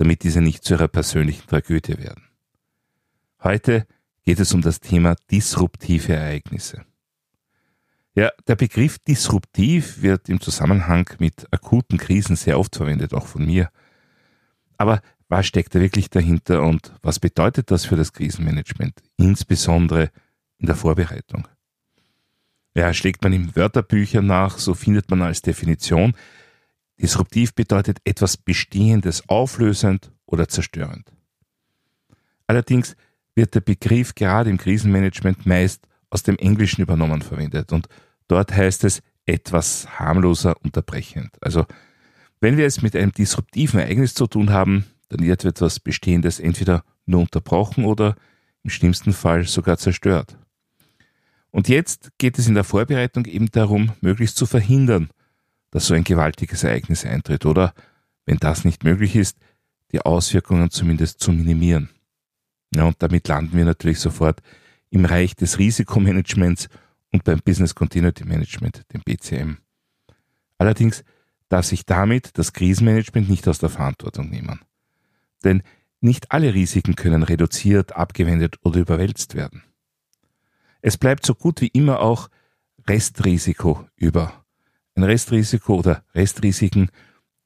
damit diese nicht zu ihrer persönlichen Tragödie werden. Heute geht es um das Thema disruptive Ereignisse. Ja, der Begriff disruptiv wird im Zusammenhang mit akuten Krisen sehr oft verwendet, auch von mir. Aber was steckt da wirklich dahinter und was bedeutet das für das Krisenmanagement, insbesondere in der Vorbereitung? Ja, schlägt man in Wörterbüchern nach, so findet man als Definition, disruptiv bedeutet etwas Bestehendes auflösend oder zerstörend. Allerdings wird der Begriff gerade im Krisenmanagement meist aus dem Englischen übernommen verwendet und dort heißt es etwas harmloser unterbrechend. Also wenn wir es mit einem disruptiven Ereignis zu tun haben, dann wird etwas Bestehendes entweder nur unterbrochen oder im schlimmsten Fall sogar zerstört. Und jetzt geht es in der Vorbereitung eben darum, möglichst zu verhindern, dass so ein gewaltiges Ereignis eintritt oder, wenn das nicht möglich ist, die Auswirkungen zumindest zu minimieren. Ja, und damit landen wir natürlich sofort im Reich des Risikomanagements und beim Business Continuity Management, dem BCM. Allerdings darf sich damit das Krisenmanagement nicht aus der Verantwortung nehmen. Denn nicht alle Risiken können reduziert, abgewendet oder überwälzt werden. Es bleibt so gut wie immer auch Restrisiko über. Ein Restrisiko oder Restrisiken,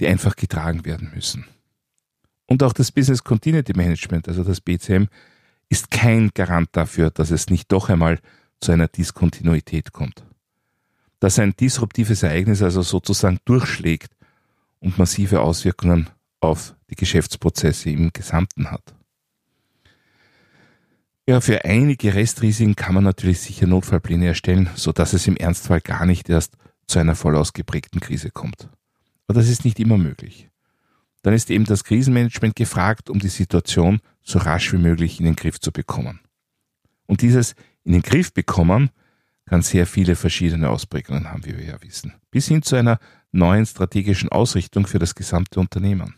die einfach getragen werden müssen. Und auch das Business Continuity Management, also das BCM, ist kein Garant dafür, dass es nicht doch einmal zu einer Diskontinuität kommt. Dass ein disruptives Ereignis also sozusagen durchschlägt und massive Auswirkungen auf die Geschäftsprozesse im Gesamten hat. Ja, für einige Restrisiken kann man natürlich sicher Notfallpläne erstellen, so dass es im Ernstfall gar nicht erst zu einer voll ausgeprägten Krise kommt. Aber das ist nicht immer möglich. Dann ist eben das Krisenmanagement gefragt, um die Situation so rasch wie möglich in den Griff zu bekommen. Und dieses in den Griff bekommen kann sehr viele verschiedene Ausprägungen haben, wie wir ja wissen, bis hin zu einer neuen strategischen Ausrichtung für das gesamte Unternehmen.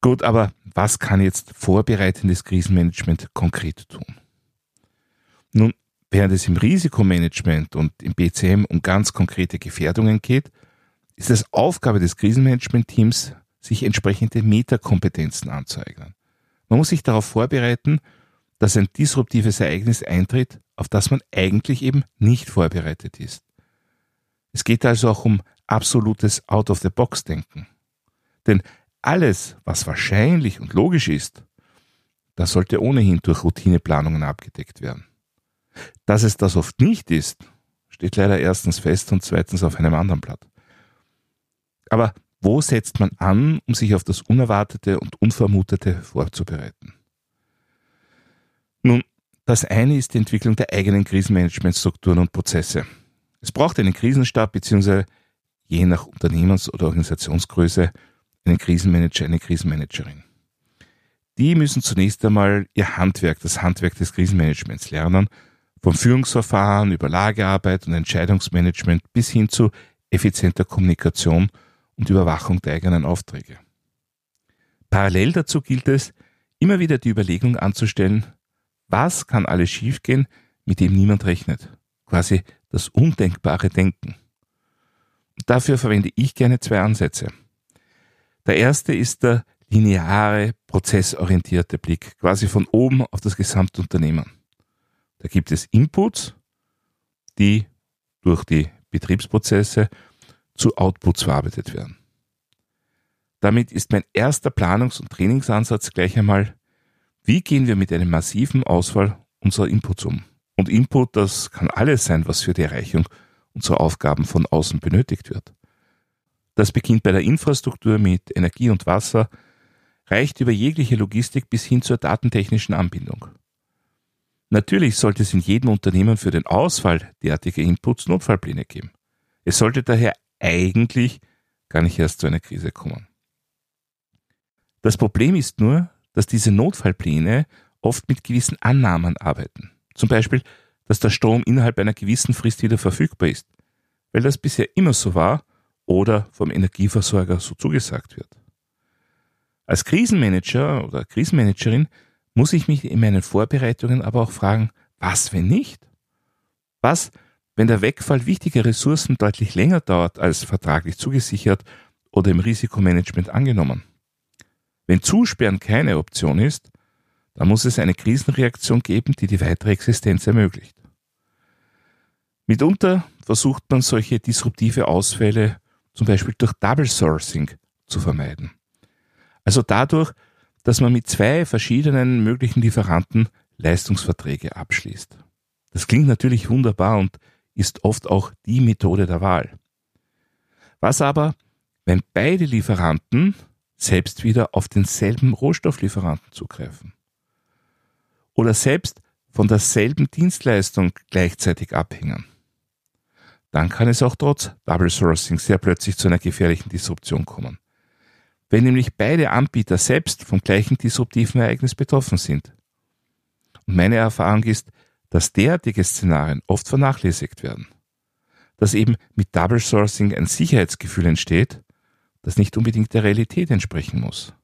Gut, aber was kann jetzt vorbereitendes Krisenmanagement konkret tun? Nun, während es im Risikomanagement und im BCM um ganz konkrete Gefährdungen geht, ist es Aufgabe des Krisenmanagement-Teams, sich entsprechende Metakompetenzen anzueignen. Man muss sich darauf vorbereiten, dass ein disruptives Ereignis eintritt, auf das man eigentlich eben nicht vorbereitet ist. Es geht also auch um absolutes Out-of-the-Box-Denken. Denn alles, was wahrscheinlich und logisch ist, das sollte ohnehin durch Routineplanungen abgedeckt werden. Dass es das oft nicht ist, steht leider erstens fest und zweitens auf einem anderen Blatt. Aber wo setzt man an, um sich auf das Unerwartete und Unvermutete vorzubereiten? Nun, das eine ist die Entwicklung der eigenen Krisenmanagementstrukturen und Prozesse. Es braucht einen Krisenstab bzw. je nach Unternehmens- oder Organisationsgröße einen Krisenmanager, eine Krisenmanagerin. Die müssen zunächst einmal ihr Handwerk, das Handwerk des Krisenmanagements lernen, vom Führungsverfahren über Lagearbeit und Entscheidungsmanagement bis hin zu effizienter Kommunikation und Überwachung der eigenen Aufträge. Parallel dazu gilt es, immer wieder die Überlegung anzustellen, was kann alles schiefgehen, mit dem niemand rechnet. Quasi das undenkbare Denken. dafür verwende ich gerne zwei Ansätze. Der erste ist der lineare, prozessorientierte Blick, quasi von oben auf das gesamte Unternehmen. Da gibt es Inputs, die durch die Betriebsprozesse zu Outputs verarbeitet werden. Damit ist mein erster Planungs- und Trainingsansatz gleich einmal, wie gehen wir mit einem massiven Auswahl unserer Inputs um? Und Input, das kann alles sein, was für die Erreichung unserer Aufgaben von außen benötigt wird. Das beginnt bei der Infrastruktur mit Energie und Wasser, reicht über jegliche Logistik bis hin zur datentechnischen Anbindung. Natürlich sollte es in jedem Unternehmen für den Ausfall derartiger Inputs Notfallpläne geben. Es sollte daher eigentlich gar nicht erst zu einer Krise kommen. Das Problem ist nur, dass diese Notfallpläne oft mit gewissen Annahmen arbeiten. Zum Beispiel, dass der Strom innerhalb einer gewissen Frist wieder verfügbar ist, weil das bisher immer so war oder vom Energieversorger so zugesagt wird. Als Krisenmanager oder Krisenmanagerin muss ich mich in meinen Vorbereitungen aber auch fragen, was wenn nicht? Was, wenn der Wegfall wichtiger Ressourcen deutlich länger dauert als vertraglich zugesichert oder im Risikomanagement angenommen? Wenn Zusperren keine Option ist, dann muss es eine Krisenreaktion geben, die die weitere Existenz ermöglicht. Mitunter versucht man solche disruptive Ausfälle zum Beispiel durch Double Sourcing zu vermeiden. Also dadurch, dass man mit zwei verschiedenen möglichen Lieferanten Leistungsverträge abschließt. Das klingt natürlich wunderbar und ist oft auch die Methode der Wahl. Was aber, wenn beide Lieferanten selbst wieder auf denselben Rohstofflieferanten zugreifen? Oder selbst von derselben Dienstleistung gleichzeitig abhängen? Dann kann es auch trotz Double Sourcing sehr plötzlich zu einer gefährlichen Disruption kommen. Wenn nämlich beide Anbieter selbst vom gleichen disruptiven Ereignis betroffen sind. Und meine Erfahrung ist, dass derartige Szenarien oft vernachlässigt werden. Dass eben mit Double Sourcing ein Sicherheitsgefühl entsteht, das nicht unbedingt der Realität entsprechen muss.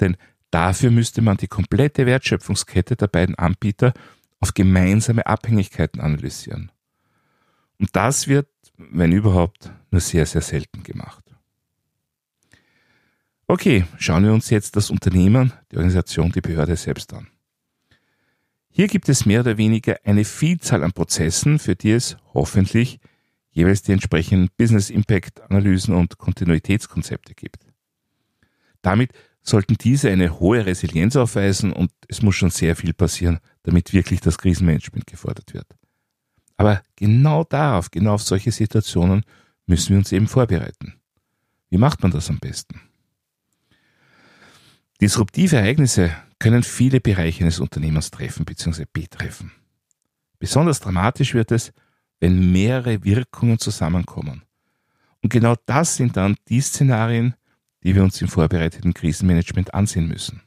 Denn dafür müsste man die komplette Wertschöpfungskette der beiden Anbieter auf gemeinsame Abhängigkeiten analysieren. Und das wird, wenn überhaupt, nur sehr, sehr selten gemacht. Okay, schauen wir uns jetzt das Unternehmen, die Organisation, die Behörde selbst an. Hier gibt es mehr oder weniger eine Vielzahl an Prozessen, für die es hoffentlich jeweils die entsprechenden Business Impact Analysen und Kontinuitätskonzepte gibt. Damit sollten diese eine hohe Resilienz aufweisen und es muss schon sehr viel passieren, damit wirklich das Krisenmanagement gefordert wird. Aber genau darauf, genau auf solche Situationen müssen wir uns eben vorbereiten. Wie macht man das am besten? Disruptive Ereignisse können viele Bereiche eines Unternehmens treffen bzw. betreffen. Besonders dramatisch wird es, wenn mehrere Wirkungen zusammenkommen. Und genau das sind dann die Szenarien, die wir uns im vorbereiteten Krisenmanagement ansehen müssen.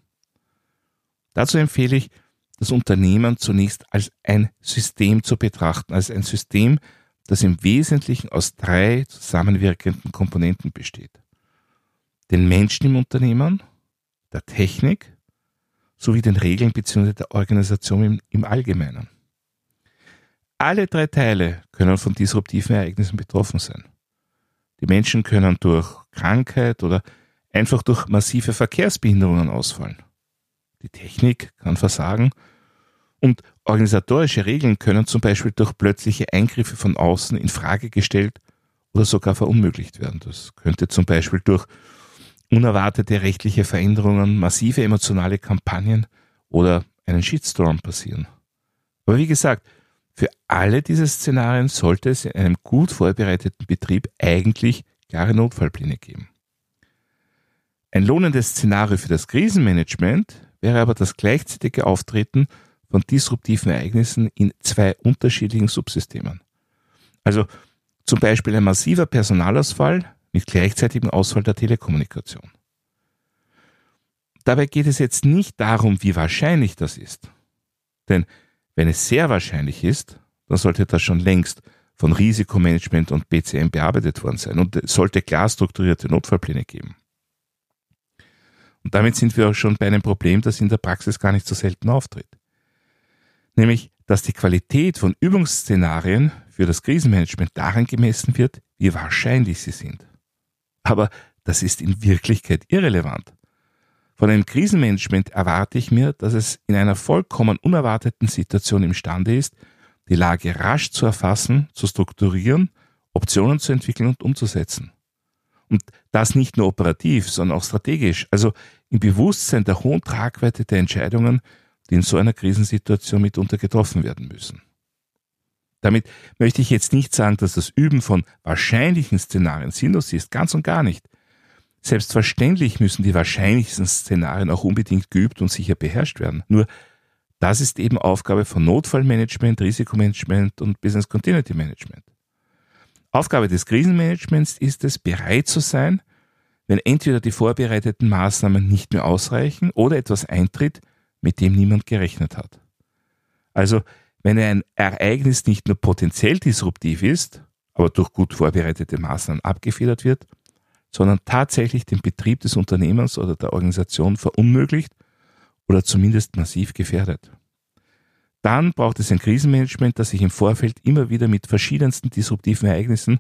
Dazu empfehle ich, das Unternehmen zunächst als ein System zu betrachten, als ein System, das im Wesentlichen aus drei zusammenwirkenden Komponenten besteht. Den Menschen im Unternehmen, der Technik sowie den Regeln bzw. der Organisation im, im Allgemeinen. Alle drei Teile können von disruptiven Ereignissen betroffen sein. Die Menschen können durch Krankheit oder einfach durch massive Verkehrsbehinderungen ausfallen. Die Technik kann versagen und organisatorische Regeln können zum Beispiel durch plötzliche Eingriffe von außen in Frage gestellt oder sogar verunmöglicht werden. Das könnte zum Beispiel durch unerwartete rechtliche Veränderungen, massive emotionale Kampagnen oder einen Shitstorm passieren. Aber wie gesagt, für alle diese Szenarien sollte es in einem gut vorbereiteten Betrieb eigentlich klare Notfallpläne geben. Ein lohnendes Szenario für das Krisenmanagement wäre aber das gleichzeitige Auftreten von disruptiven Ereignissen in zwei unterschiedlichen Subsystemen. Also zum Beispiel ein massiver Personalausfall mit gleichzeitigem Ausfall der Telekommunikation. Dabei geht es jetzt nicht darum, wie wahrscheinlich das ist. Denn wenn es sehr wahrscheinlich ist, dann sollte das schon längst von Risikomanagement und BCM bearbeitet worden sein und es sollte klar strukturierte Notfallpläne geben. Und damit sind wir auch schon bei einem Problem, das in der Praxis gar nicht so selten auftritt. Nämlich, dass die Qualität von Übungsszenarien für das Krisenmanagement daran gemessen wird, wie wahrscheinlich sie sind. Aber das ist in Wirklichkeit irrelevant. Von einem Krisenmanagement erwarte ich mir, dass es in einer vollkommen unerwarteten Situation imstande ist, die Lage rasch zu erfassen, zu strukturieren, Optionen zu entwickeln und umzusetzen. Und das nicht nur operativ, sondern auch strategisch, also im Bewusstsein der hohen Tragweite der Entscheidungen, die in so einer Krisensituation mitunter getroffen werden müssen. Damit möchte ich jetzt nicht sagen, dass das Üben von wahrscheinlichen Szenarien sinnlos ist, ganz und gar nicht. Selbstverständlich müssen die wahrscheinlichsten Szenarien auch unbedingt geübt und sicher beherrscht werden. Nur das ist eben Aufgabe von Notfallmanagement, Risikomanagement und Business Continuity Management. Aufgabe des Krisenmanagements ist es, bereit zu sein, wenn entweder die vorbereiteten Maßnahmen nicht mehr ausreichen oder etwas eintritt, mit dem niemand gerechnet hat. Also, wenn ein Ereignis nicht nur potenziell disruptiv ist, aber durch gut vorbereitete Maßnahmen abgefedert wird, sondern tatsächlich den Betrieb des Unternehmens oder der Organisation verunmöglicht oder zumindest massiv gefährdet. Dann braucht es ein Krisenmanagement, das sich im Vorfeld immer wieder mit verschiedensten disruptiven Ereignissen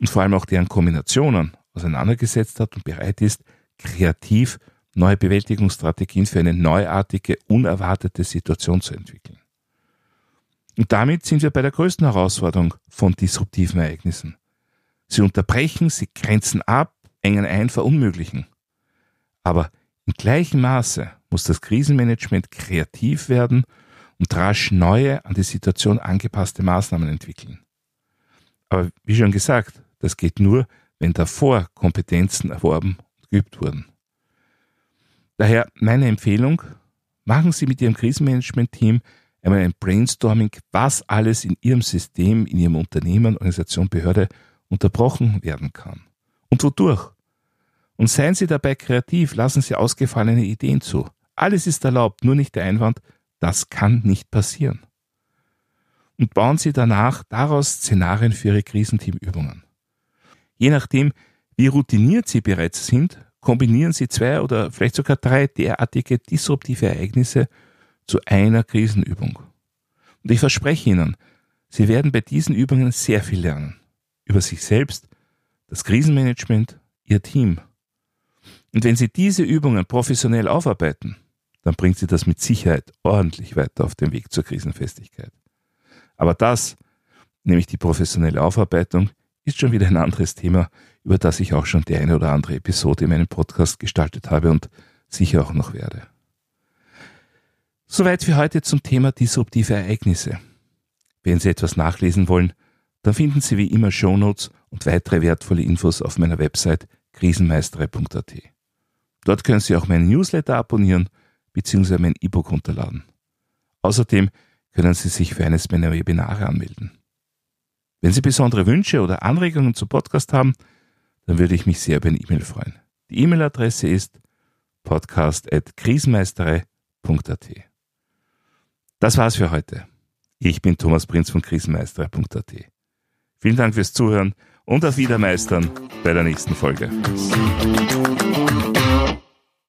und vor allem auch deren Kombinationen auseinandergesetzt hat und bereit ist, kreativ neue Bewältigungsstrategien für eine neuartige, unerwartete Situation zu entwickeln. Und damit sind wir bei der größten Herausforderung von disruptiven Ereignissen. Sie unterbrechen, sie grenzen ab, engen ein, verunmöglichen. Aber in gleichem Maße muss das Krisenmanagement kreativ werden und rasch neue, an die Situation angepasste Maßnahmen entwickeln. Aber wie schon gesagt, das geht nur, wenn davor Kompetenzen erworben und geübt wurden. Daher meine Empfehlung, machen Sie mit Ihrem Krisenmanagement-Team einmal ein Brainstorming, was alles in Ihrem System, in Ihrem Unternehmen, Organisation, Behörde unterbrochen werden kann. Und wodurch? Und seien Sie dabei kreativ, lassen Sie ausgefallene Ideen zu. Alles ist erlaubt, nur nicht der Einwand, das kann nicht passieren. Und bauen Sie danach daraus Szenarien für Ihre Krisenteamübungen. Je nachdem, wie routiniert Sie bereits sind, kombinieren Sie zwei oder vielleicht sogar drei derartige disruptive Ereignisse zu einer Krisenübung. Und ich verspreche Ihnen, Sie werden bei diesen Übungen sehr viel lernen. Über sich selbst, das Krisenmanagement, Ihr Team. Und wenn Sie diese Übungen professionell aufarbeiten, dann bringt Sie das mit Sicherheit ordentlich weiter auf dem Weg zur Krisenfestigkeit. Aber das, nämlich die professionelle Aufarbeitung, ist schon wieder ein anderes Thema, über das ich auch schon die eine oder andere Episode in meinem Podcast gestaltet habe und sicher auch noch werde. Soweit für heute zum Thema disruptive Ereignisse. Wenn Sie etwas nachlesen wollen, dann finden Sie wie immer Shownotes und weitere wertvolle Infos auf meiner Website krisenmeistere.at. Dort können Sie auch meinen Newsletter abonnieren bzw. mein E-Book runterladen. Außerdem können Sie sich für eines meiner Webinare anmelden. Wenn Sie besondere Wünsche oder Anregungen zum Podcast haben, dann würde ich mich sehr über eine E-Mail freuen. Die E-Mail-Adresse ist podcast.krisenmeistere.at. Das war's für heute. Ich bin Thomas Prinz von krisenmeistere.at. Vielen Dank fürs Zuhören und auf Wiedermeistern bei der nächsten Folge.